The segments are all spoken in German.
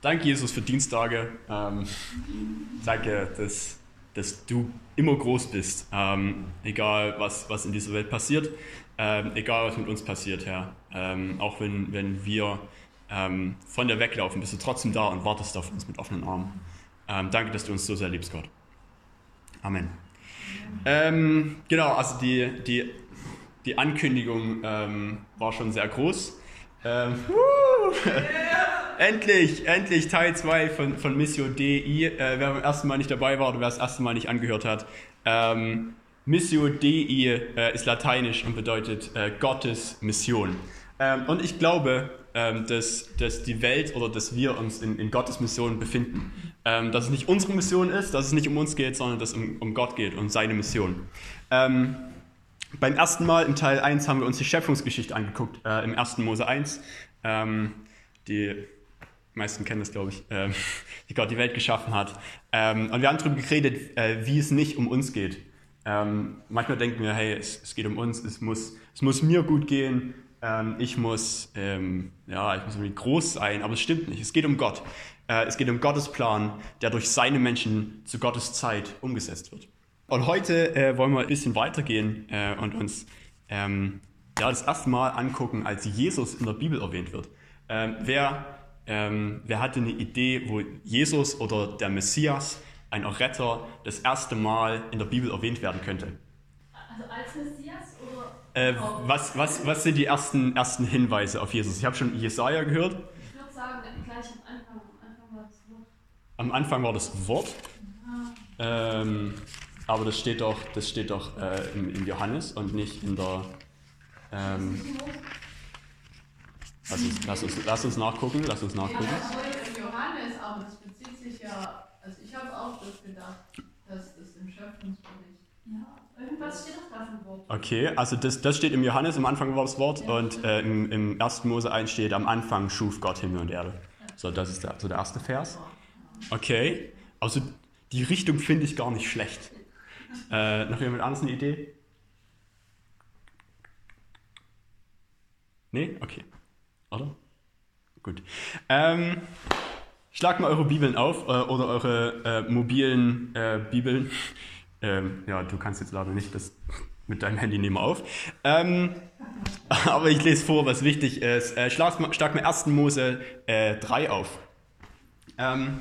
danke, Jesus, für Dienstage. Ähm, danke, dass, dass du immer groß bist, ähm, egal was, was in dieser Welt passiert, ähm, egal was mit uns passiert, Herr. Ähm, auch wenn, wenn wir ähm, von der weglaufen, bist du trotzdem da und wartest auf uns mit offenen Armen. Ähm, danke, dass du uns so sehr liebst, Gott. Amen. genau, also die, die, die Ankündigung war schon sehr groß. Ähm, endlich, endlich Teil 2 von, von Missio DI. Äh, wer beim ersten Mal nicht dabei war oder wer das erste Mal nicht angehört hat. Ähm, Missio Dei äh, ist lateinisch und bedeutet äh, Gottes Mission. Ähm, und ich glaube, ähm, dass, dass die Welt oder dass wir uns in, in Gottes Mission befinden. Ähm, dass es nicht unsere Mission ist, dass es nicht um uns geht, sondern dass es um, um Gott geht und seine Mission. Ähm, beim ersten Mal im Teil 1 haben wir uns die Schöpfungsgeschichte angeguckt, äh, im 1. Mose 1. Ähm, die meisten kennen das, glaube ich, äh, wie Gott die Welt geschaffen hat. Ähm, und wir haben darüber geredet, äh, wie es nicht um uns geht. Ähm, manchmal denken wir, hey, es, es, geht um uns, es muss, es muss mir gut gehen, ähm, ich, muss, ähm, ja, ich muss irgendwie groß sein, aber es stimmt nicht. Es geht um Gott. Äh, es geht um Gottes Plan, der durch seine Menschen zu Gottes Zeit umgesetzt wird. Und heute äh, wollen wir ein bisschen weitergehen äh, und uns ähm, ja, das erste Mal angucken, als Jesus in der Bibel erwähnt wird. Ähm, wer, ähm, wer hatte eine Idee, wo Jesus oder der Messias, ein Retter, das erste Mal in der Bibel erwähnt werden könnte? Also als Messias oder? Äh, was, was, was sind die ersten, ersten Hinweise auf Jesus? Ich habe schon Jesaja gehört. Ich würde sagen, gleich am Anfang. Am Anfang war das Wort. Am Anfang war das Wort. Ja. Ähm, aber das steht doch, das steht doch äh, in, in, Johannes und nicht in der. Ähm, lass, uns, lass, uns, lass uns nachgucken, lass uns nachgucken. Ja, das in Johannes, aber das bezieht sich ja. Also ich habe auch das gedacht, dass das im Schöpfungsbericht. Ja, irgendwas steht doch da vom Wort. Okay, also das, das steht im Johannes, am Anfang war das Wort ja. und äh, im, im 1. Mose 1 steht, am Anfang schuf Gott Himmel und Erde. So, das ist der, so der erste Vers. Okay, also die Richtung finde ich gar nicht schlecht. Äh, noch jemand anderes eine Idee? Nee? Okay. Oder? Gut. Ähm, schlagt mal eure Bibeln auf äh, oder eure äh, mobilen äh, Bibeln. Ähm, ja, du kannst jetzt leider nicht das mit deinem Handy nehmen auf. Ähm, aber ich lese vor, was wichtig ist. Äh, schlag, schlag mal 1. Mose 3 äh, auf. Ähm,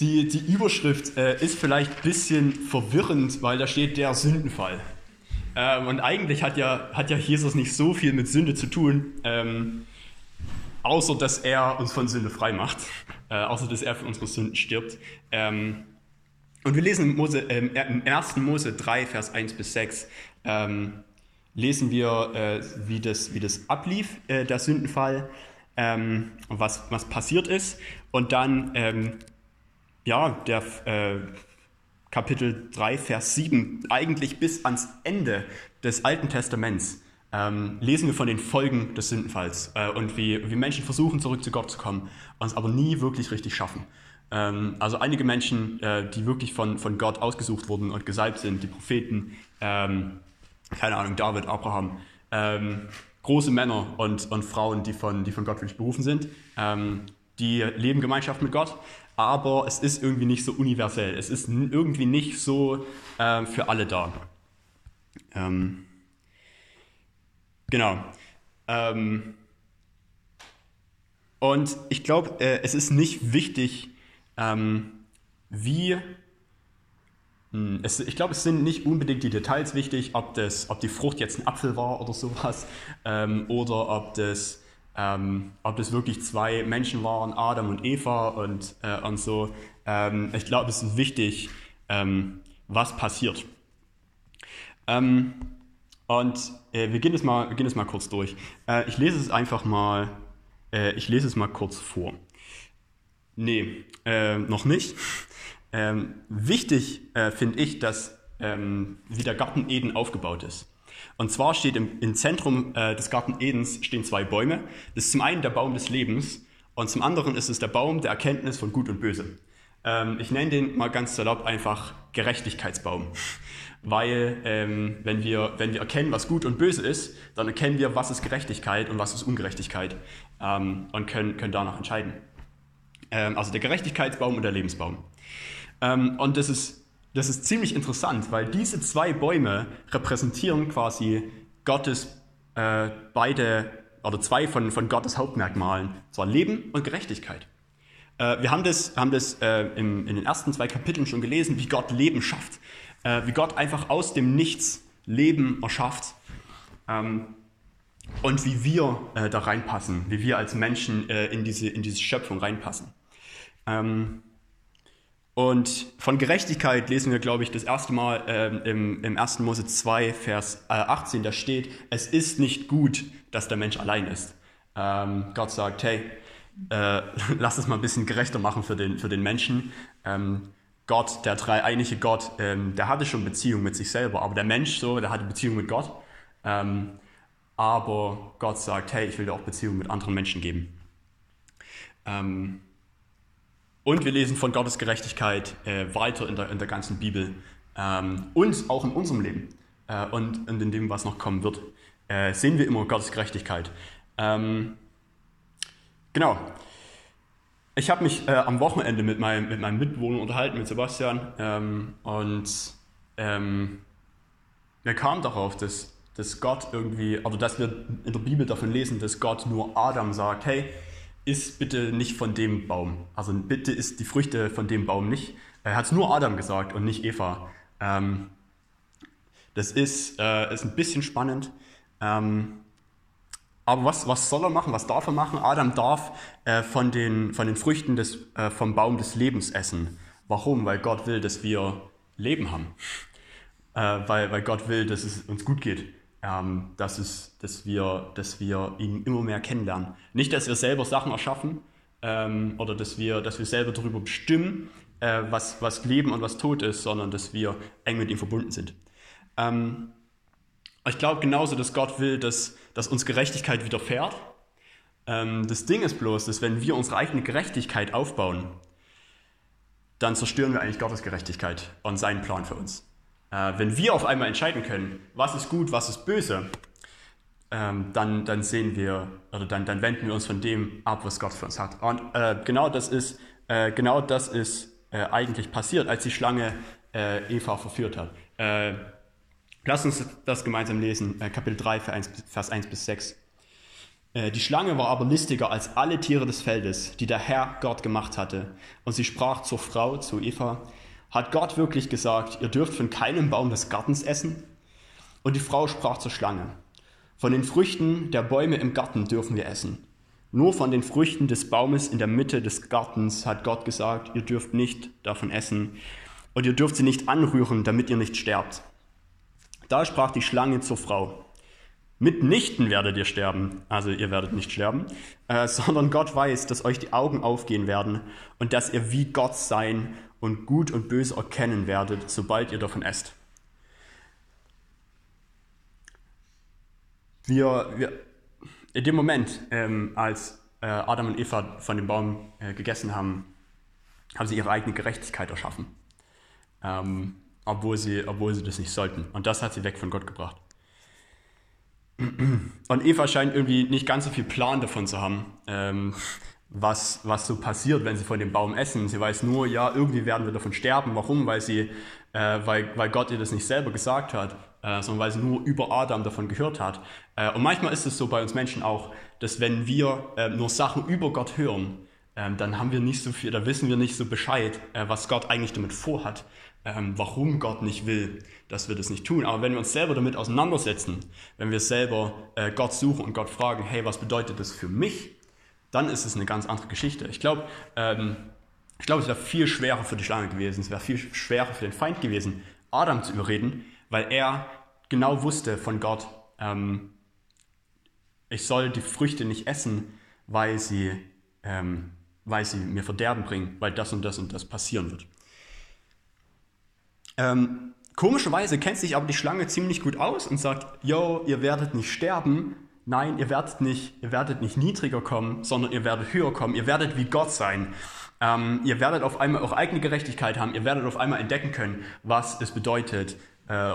die, die Überschrift äh, ist vielleicht ein bisschen verwirrend, weil da steht der Sündenfall. Ähm, und eigentlich hat ja, hat ja Jesus nicht so viel mit Sünde zu tun, ähm, außer dass er uns von Sünde frei macht, äh, außer dass er für unsere Sünden stirbt. Ähm, und wir lesen im, Mose, äh, im 1. Mose 3, Vers 1 bis 6, ähm, lesen wir, äh, wie, das, wie das ablief, äh, der Sündenfall, ähm, was, was passiert ist. Und dann ähm, ja, der äh, Kapitel 3, Vers 7, eigentlich bis ans Ende des Alten Testaments, ähm, lesen wir von den Folgen des Sündenfalls äh, und wie, wie Menschen versuchen, zurück zu Gott zu kommen und es aber nie wirklich richtig schaffen. Ähm, also einige Menschen, äh, die wirklich von, von Gott ausgesucht wurden und gesalbt sind, die Propheten, ähm, keine Ahnung, David, Abraham, ähm, große Männer und, und Frauen, die von, die von Gott wirklich berufen sind, ähm, die leben Gemeinschaft mit Gott, aber es ist irgendwie nicht so universell. Es ist irgendwie nicht so äh, für alle da. Ähm, genau. Ähm, und ich glaube, äh, es ist nicht wichtig, ähm, wie. Hm, es, ich glaube, es sind nicht unbedingt die Details wichtig, ob, das, ob die Frucht jetzt ein Apfel war oder sowas, ähm, oder ob das ähm, ob das wirklich zwei Menschen waren, Adam und Eva und, äh, und so. Ähm, ich glaube, es ist wichtig, ähm, was passiert. Ähm, und äh, wir, gehen das mal, wir gehen das mal kurz durch. Äh, ich lese es einfach mal, äh, ich lese es mal kurz vor. Nee, äh, noch nicht. Ähm, wichtig äh, finde ich, dass ähm, wie der Garten Eden aufgebaut ist. Und zwar steht im, im Zentrum äh, des Garten Edens stehen zwei Bäume. Das ist zum einen der Baum des Lebens und zum anderen ist es der Baum der Erkenntnis von Gut und Böse. Ähm, ich nenne den mal ganz salopp einfach Gerechtigkeitsbaum. Weil ähm, wenn, wir, wenn wir erkennen, was gut und böse ist, dann erkennen wir, was ist Gerechtigkeit und was ist Ungerechtigkeit ähm, und können, können danach entscheiden. Ähm, also der Gerechtigkeitsbaum und der Lebensbaum. Ähm, und das ist, das ist ziemlich interessant, weil diese zwei Bäume repräsentieren quasi Gottes äh, beide oder zwei von, von Gottes Hauptmerkmalen, zwar Leben und Gerechtigkeit. Äh, wir haben das, haben das äh, im, in den ersten zwei Kapiteln schon gelesen, wie Gott Leben schafft, äh, wie Gott einfach aus dem Nichts Leben erschafft ähm, und wie wir äh, da reinpassen, wie wir als Menschen äh, in, diese, in diese Schöpfung reinpassen. Ähm, und von Gerechtigkeit lesen wir, glaube ich, das erste Mal ähm, im, im 1. Mose 2, Vers äh, 18, da steht, es ist nicht gut, dass der Mensch allein ist. Ähm, Gott sagt, hey, äh, lass es mal ein bisschen gerechter machen für den, für den Menschen. Ähm, Gott, der dreieinige Gott, ähm, der hatte schon Beziehung mit sich selber, aber der Mensch so, der hatte Beziehung mit Gott. Ähm, aber Gott sagt, hey, ich will dir auch Beziehung mit anderen Menschen geben. Ähm, und wir lesen von Gottes Gerechtigkeit äh, weiter in der, in der ganzen Bibel ähm, und auch in unserem Leben äh, und, und, in dem, was noch kommen wird, äh, sehen wir immer Gottes Gerechtigkeit. Ähm, genau. Ich habe mich äh, am Wochenende mit meinem, mit meinem Mitbewohner unterhalten, mit Sebastian, ähm, und ähm, wir kamen darauf, dass, dass Gott irgendwie, oder dass wir in der Bibel davon lesen, dass Gott nur Adam sagt, hey, isst bitte nicht von dem Baum. Also bitte isst die Früchte von dem Baum nicht. Er hat es nur Adam gesagt und nicht Eva. Ähm, das ist, äh, ist ein bisschen spannend. Ähm, aber was, was soll er machen? Was darf er machen? Adam darf äh, von, den, von den Früchten des, äh, vom Baum des Lebens essen. Warum? Weil Gott will, dass wir Leben haben. Äh, weil, weil Gott will, dass es uns gut geht ähm, dass, es, dass, wir, dass wir ihn immer mehr kennenlernen. Nicht, dass wir selber Sachen erschaffen ähm, oder dass wir, dass wir selber darüber bestimmen, äh, was, was Leben und was Tod ist, sondern dass wir eng mit ihm verbunden sind. Ähm, ich glaube genauso, dass Gott will, dass, dass uns Gerechtigkeit widerfährt. Ähm, das Ding ist bloß, dass wenn wir unsere eigene Gerechtigkeit aufbauen, dann zerstören wir eigentlich Gottes Gerechtigkeit und seinen Plan für uns. Äh, wenn wir auf einmal entscheiden können, was ist gut, was ist böse, ähm, dann, dann sehen wir, oder dann, dann wenden wir uns von dem ab, was Gott für uns hat. Und äh, genau das ist, äh, genau das ist äh, eigentlich passiert, als die Schlange äh, Eva verführt hat. Äh, lass uns das gemeinsam lesen, Kapitel 3, Vers 1, Vers 1 bis 6. Die Schlange war aber listiger als alle Tiere des Feldes, die der Herr Gott gemacht hatte. Und sie sprach zur Frau, zu Eva, hat Gott wirklich gesagt, ihr dürft von keinem Baum des Gartens essen? Und die Frau sprach zur Schlange, von den Früchten der Bäume im Garten dürfen wir essen. Nur von den Früchten des Baumes in der Mitte des Gartens hat Gott gesagt, ihr dürft nicht davon essen und ihr dürft sie nicht anrühren, damit ihr nicht sterbt. Da sprach die Schlange zur Frau, mitnichten werdet ihr sterben, also ihr werdet nicht sterben, äh, sondern Gott weiß, dass euch die Augen aufgehen werden und dass ihr wie Gott sein und Gut und Böse erkennen werdet, sobald ihr davon esst. Wir, wir, in dem Moment, ähm, als äh, Adam und Eva von dem Baum äh, gegessen haben, haben sie ihre eigene Gerechtigkeit erschaffen, ähm, obwohl, sie, obwohl sie das nicht sollten. Und das hat sie weg von Gott gebracht. Und Eva scheint irgendwie nicht ganz so viel Plan davon zu haben, ähm, was, was so passiert, wenn sie von dem Baum essen. Sie weiß nur, ja, irgendwie werden wir davon sterben. Warum? Weil, sie, äh, weil, weil Gott ihr das nicht selber gesagt hat, äh, sondern weil sie nur über Adam davon gehört hat. Äh, und manchmal ist es so bei uns Menschen auch, dass wenn wir äh, nur Sachen über Gott hören, ähm, dann haben wir nicht so viel, da wissen wir nicht so Bescheid, äh, was Gott eigentlich damit vorhat, ähm, warum Gott nicht will, dass wir das nicht tun. Aber wenn wir uns selber damit auseinandersetzen, wenn wir selber äh, Gott suchen und Gott fragen, hey, was bedeutet das für mich? Dann ist es eine ganz andere Geschichte. Ich glaube, ähm, ich glaube, es wäre viel schwerer für die Schlange gewesen, es wäre viel schwerer für den Feind gewesen, Adam zu überreden, weil er genau wusste von Gott, ähm, ich soll die Früchte nicht essen, weil sie, ähm, weil sie mir Verderben bringen, weil das und das und das passieren wird. Ähm, komischerweise kennt sich aber die Schlange ziemlich gut aus und sagt, yo, ihr werdet nicht sterben, Nein, ihr werdet nicht, ihr werdet nicht niedriger kommen, sondern ihr werdet höher kommen. Ihr werdet wie Gott sein. Ähm, ihr werdet auf einmal eure eigene Gerechtigkeit haben. Ihr werdet auf einmal entdecken können, was es bedeutet, äh,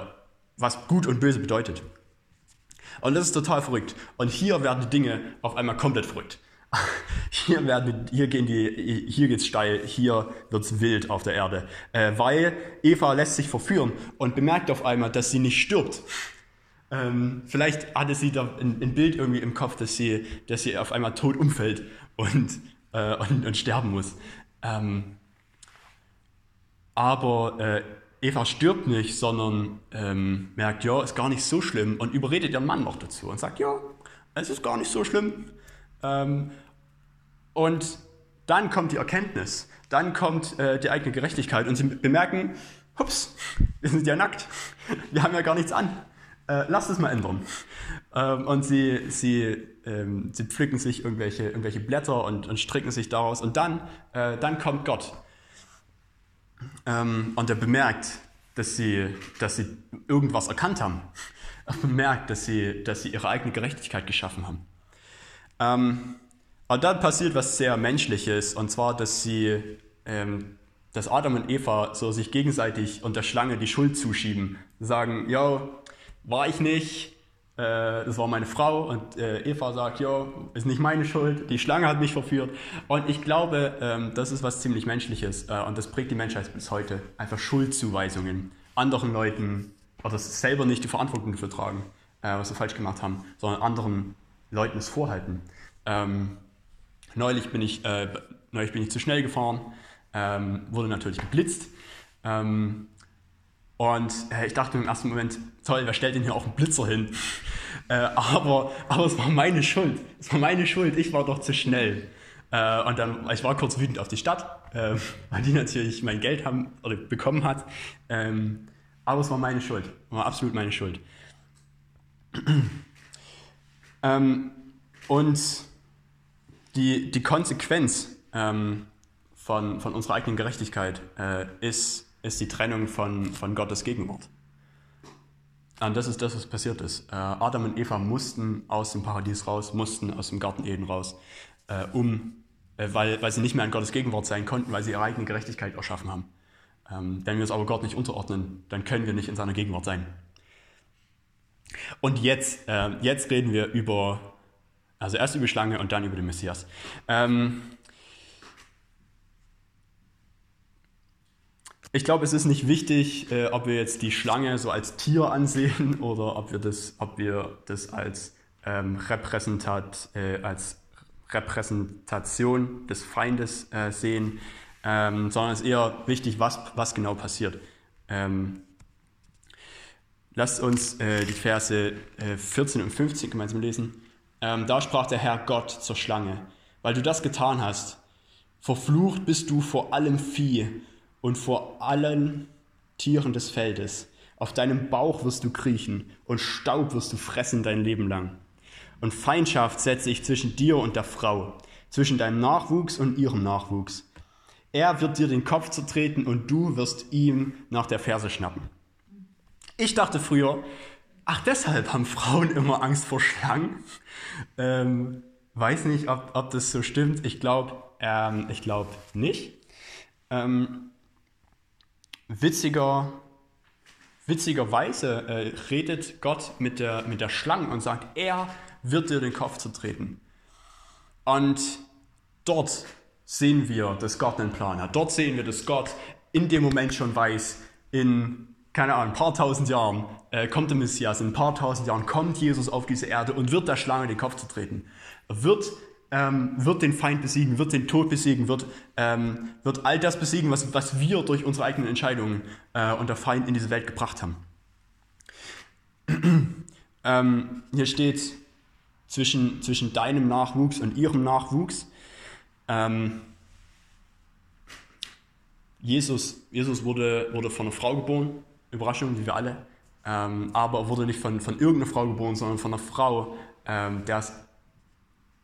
was gut und böse bedeutet. Und das ist total verrückt. Und hier werden die Dinge auf einmal komplett verrückt. hier, werden, hier, gehen die, hier geht's steil, hier wird's wild auf der Erde. Äh, weil Eva lässt sich verführen und bemerkt auf einmal, dass sie nicht stirbt. Ähm, vielleicht hatte sie da ein, ein, Bild irgendwie im Kopf, dass sie, dass sie auf einmal tot umfällt und, äh, und, und, sterben muss. Ähm, aber äh, Eva stirbt nicht, sondern ähm, merkt, ja, ist gar nicht so schlimm und überredet ihren Mann noch dazu und sagt, ja, es ist gar nicht so schlimm. Ähm, und dann kommt die Erkenntnis, dann kommt äh, die eigene Gerechtigkeit und sie bemerken, hups, wir sind ja nackt, wir haben ja gar nichts an. Äh, lasst es mal ändern. Ähm, und sie, sie, ähm, sie pflücken sich irgendwelche, irgendwelche Blätter und, und stricken sich daraus. Und dann, äh, dann kommt Gott. Ähm, und er bemerkt, dass sie, dass sie irgendwas erkannt haben. Er bemerkt, dass sie, dass sie ihre eigene Gerechtigkeit geschaffen haben. Ähm, und dann passiert was sehr Menschliches, und zwar, dass sie, ähm, dass Adam und Eva so sich gegenseitig und der Schlange die Schuld zuschieben. Sagen, ja, war ich nicht, äh, das war meine Frau und äh, Eva sagt, ja, ist nicht meine Schuld, die Schlange hat mich verführt. Und ich glaube, ähm, das ist was ziemlich Menschliches äh, und das prägt die Menschheit bis heute. Einfach Schuldzuweisungen anderen Leuten oder selber nicht die Verantwortung dafür tragen, was sie falsch gemacht haben, sondern anderen Leuten es vorhalten. Ähm, neulich, bin ich, neulich bin ich zu schnell gefahren, ähm, wurde natürlich geblitzt. Und äh, ich dachte im ersten Moment, toll, wer stellt denn hier auch einen Blitzer hin? Äh, aber, aber es war meine Schuld. Es war meine Schuld, ich war doch zu schnell. Äh, und dann, ich war kurz wütend auf die Stadt, äh, weil die natürlich mein Geld haben oder bekommen hat. Ähm, aber es war meine Schuld, war absolut meine Schuld. ähm, und die, die Konsequenz ähm, von, von unserer eigenen Gerechtigkeit äh, ist ist die Trennung von, von Gottes Gegenwart. Und das ist das, was passiert ist. Äh, Adam und Eva mussten aus dem Paradies raus, mussten aus dem Garten Eden raus, äh, um, äh, weil, weil sie nicht mehr in Gottes Gegenwart sein konnten, weil sie ihre eigene Gerechtigkeit erschaffen haben. Ähm, wenn wir es aber Gott nicht unterordnen, dann können wir nicht in seiner Gegenwart sein. Und jetzt, jetzt reden wir über, also erst über Schlange und dann über den Messias. Ähm, Ich glaube, es ist nicht wichtig, äh, ob wir jetzt die Schlange so als Tier ansehen oder ob wir das, ob wir das als, ähm, Repräsentat, äh, als Repräsentation des Feindes äh, sehen, ähm, sondern es ist eher wichtig, was, was genau passiert. Ähm, lasst uns äh, die Verse 14 äh, und 15 gemeinsam lesen. Ähm, da sprach der Herr Gott zur Schlange, weil du das getan hast, verflucht bist du vor allem Vieh und vor allen Tieren des Feldes. Auf deinem Bauch wirst du kriechen und Staub wirst du fressen dein Leben lang. Und Feindschaft setze ich zwischen dir und der Frau, zwischen deinem Nachwuchs und ihrem Nachwuchs. Er wird dir den Kopf zertreten und du wirst ihm nach der Ferse schnappen. Ich dachte früher, ach deshalb haben Frauen immer Angst vor Schlangen. Ähm, weiß nicht, ob, ob das so stimmt. Ich glaube ähm, ich glaub nicht. Ähm, witziger, witzigerweise äh, redet Gott mit der, mit der Schlange und sagt, er wird dir den Kopf zertreten. Und dort sehen wir, dass Gott einen Plan hat. Dort sehen wir, dass Gott in dem Moment schon weiß, in, keine Ahnung, ein paar tausend Jahren äh, kommt der Messias, in ein paar tausend Jahren kommt Jesus auf diese Erde und wird der Schlange den Kopf zertreten. Er wird ähm, wird den Feind besiegen, wird den Tod besiegen, wird, ähm, wird all das besiegen, was, was wir durch unsere eigenen Entscheidungen äh, und der Feind in diese Welt gebracht haben. ähm, hier steht zwischen, zwischen deinem Nachwuchs und ihrem Nachwuchs. Ähm, Jesus, Jesus wurde, wurde von einer Frau geboren, Überraschung, wie wir alle, ähm, aber er wurde nicht von, von irgendeiner Frau geboren, sondern von einer Frau, ähm, der es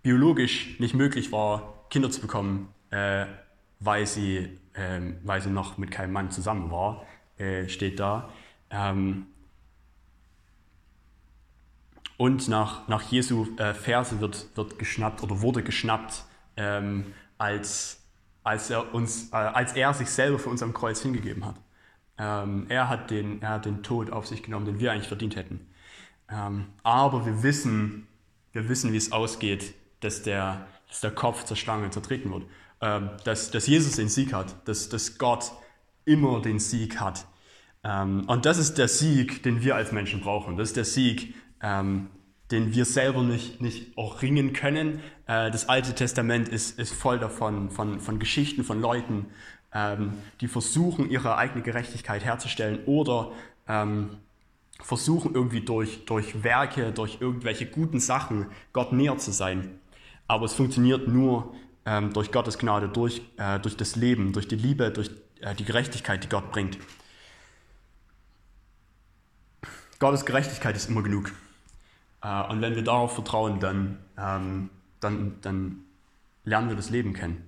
biologisch nicht möglich war, Kinder zu bekommen, äh, weil, sie, äh, weil sie noch mit keinem Mann zusammen war, äh, steht da. Ähm, und nach, nach Jesu äh, Verse wird, wird geschnappt oder wurde geschnappt, ähm, als, als, er uns, äh, als er sich selber für uns am Kreuz hingegeben hat. Ähm, er, hat den, er hat den Tod auf sich genommen, den wir eigentlich verdient hätten. Ähm, aber wir wissen, wir wissen, wie es ausgeht, dass der, dass der Kopf zur Schlange zertreten wird, ähm, dass, dass Jesus den Sieg hat, dass, dass Gott immer den Sieg hat. Ähm, und das ist der Sieg, den wir als Menschen brauchen. Das ist der Sieg, ähm, den wir selber nicht, nicht auch ringen können. Äh, das Alte Testament ist, ist voll davon, von, von Geschichten von Leuten, ähm, die versuchen, ihre eigene Gerechtigkeit herzustellen oder ähm, versuchen irgendwie durch, durch Werke, durch irgendwelche guten Sachen Gott näher zu sein. Aber es funktioniert nur ähm, durch Gottes Gnade, durch, äh, durch das Leben, durch die Liebe, durch äh, die Gerechtigkeit, die Gott bringt. Gottes Gerechtigkeit ist immer genug. Äh, und wenn wir darauf vertrauen, dann, ähm, dann, dann lernen wir das Leben kennen.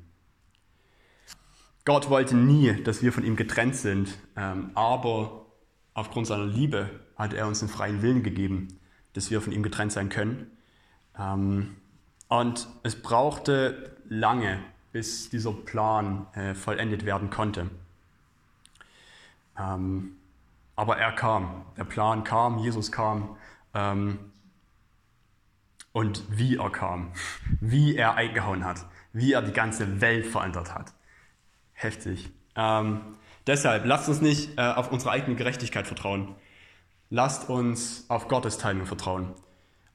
Gott wollte nie, dass wir von ihm getrennt sind, ähm, aber aufgrund seiner Liebe hat er uns den freien Willen gegeben, dass wir von ihm getrennt sein können. Ähm, und es brauchte lange, bis dieser Plan äh, vollendet werden konnte. Ähm, aber er kam, der Plan kam, Jesus kam. Ähm, und wie er kam, wie er eingehauen hat, wie er die ganze Welt verändert hat. Heftig. Ähm, deshalb lasst uns nicht äh, auf unsere eigene Gerechtigkeit vertrauen. Lasst uns auf Gottes Timing vertrauen.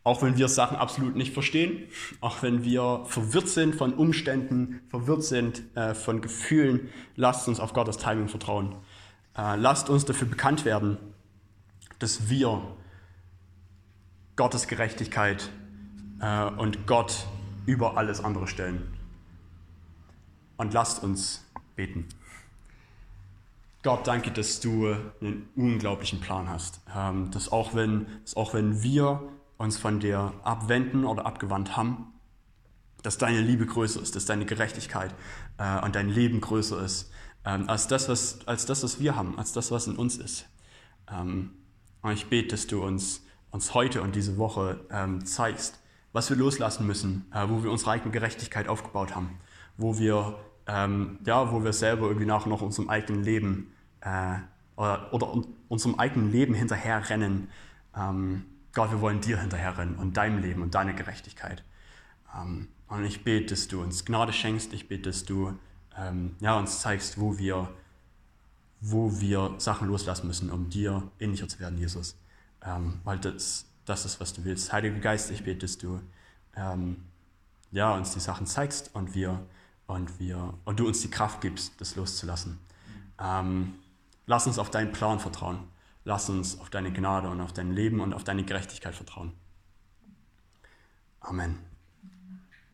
Auch wenn wir Sachen absolut nicht verstehen, auch wenn wir verwirrt sind von Umständen, verwirrt sind äh, von Gefühlen, lasst uns auf Gottes Timing vertrauen. Äh, lasst uns dafür bekannt werden, dass wir Gottes Gerechtigkeit äh, und Gott über alles andere stellen. Und lasst uns beten. Gott, danke, dass du einen unglaublichen Plan hast. Ähm, dass, auch wenn, dass auch wenn wir uns von dir abwenden oder abgewandt haben, dass deine Liebe größer ist, dass deine Gerechtigkeit äh, und dein Leben größer ist ähm, als, das, was, als das, was wir haben, als das, was in uns ist. Ähm, und ich bete, dass du uns, uns heute und diese Woche ähm, zeigst, was wir loslassen müssen, äh, wo wir unsere eigene Gerechtigkeit aufgebaut haben, wo wir, ähm, ja, wo wir selber irgendwie nach noch unserem eigenen Leben äh, oder, oder unserem eigenen Leben hinterherrennen. Ähm, Gott, wir wollen dir hinterherrennen und deinem Leben und deiner Gerechtigkeit. Ähm, und ich bete, dass du uns Gnade schenkst. Ich bete, dass du ähm, ja, uns zeigst, wo wir, wo wir Sachen loslassen müssen, um dir ähnlicher zu werden, Jesus. Ähm, weil das das ist, was du willst. Heiliger Geist, ich bete, dass du ja, uns die Sachen zeigst und wir, und wir und du uns die Kraft gibst, das loszulassen. Lass uns auf deinen Plan vertrauen. Lass uns auf deine Gnade und auf dein Leben und auf deine Gerechtigkeit vertrauen. Amen.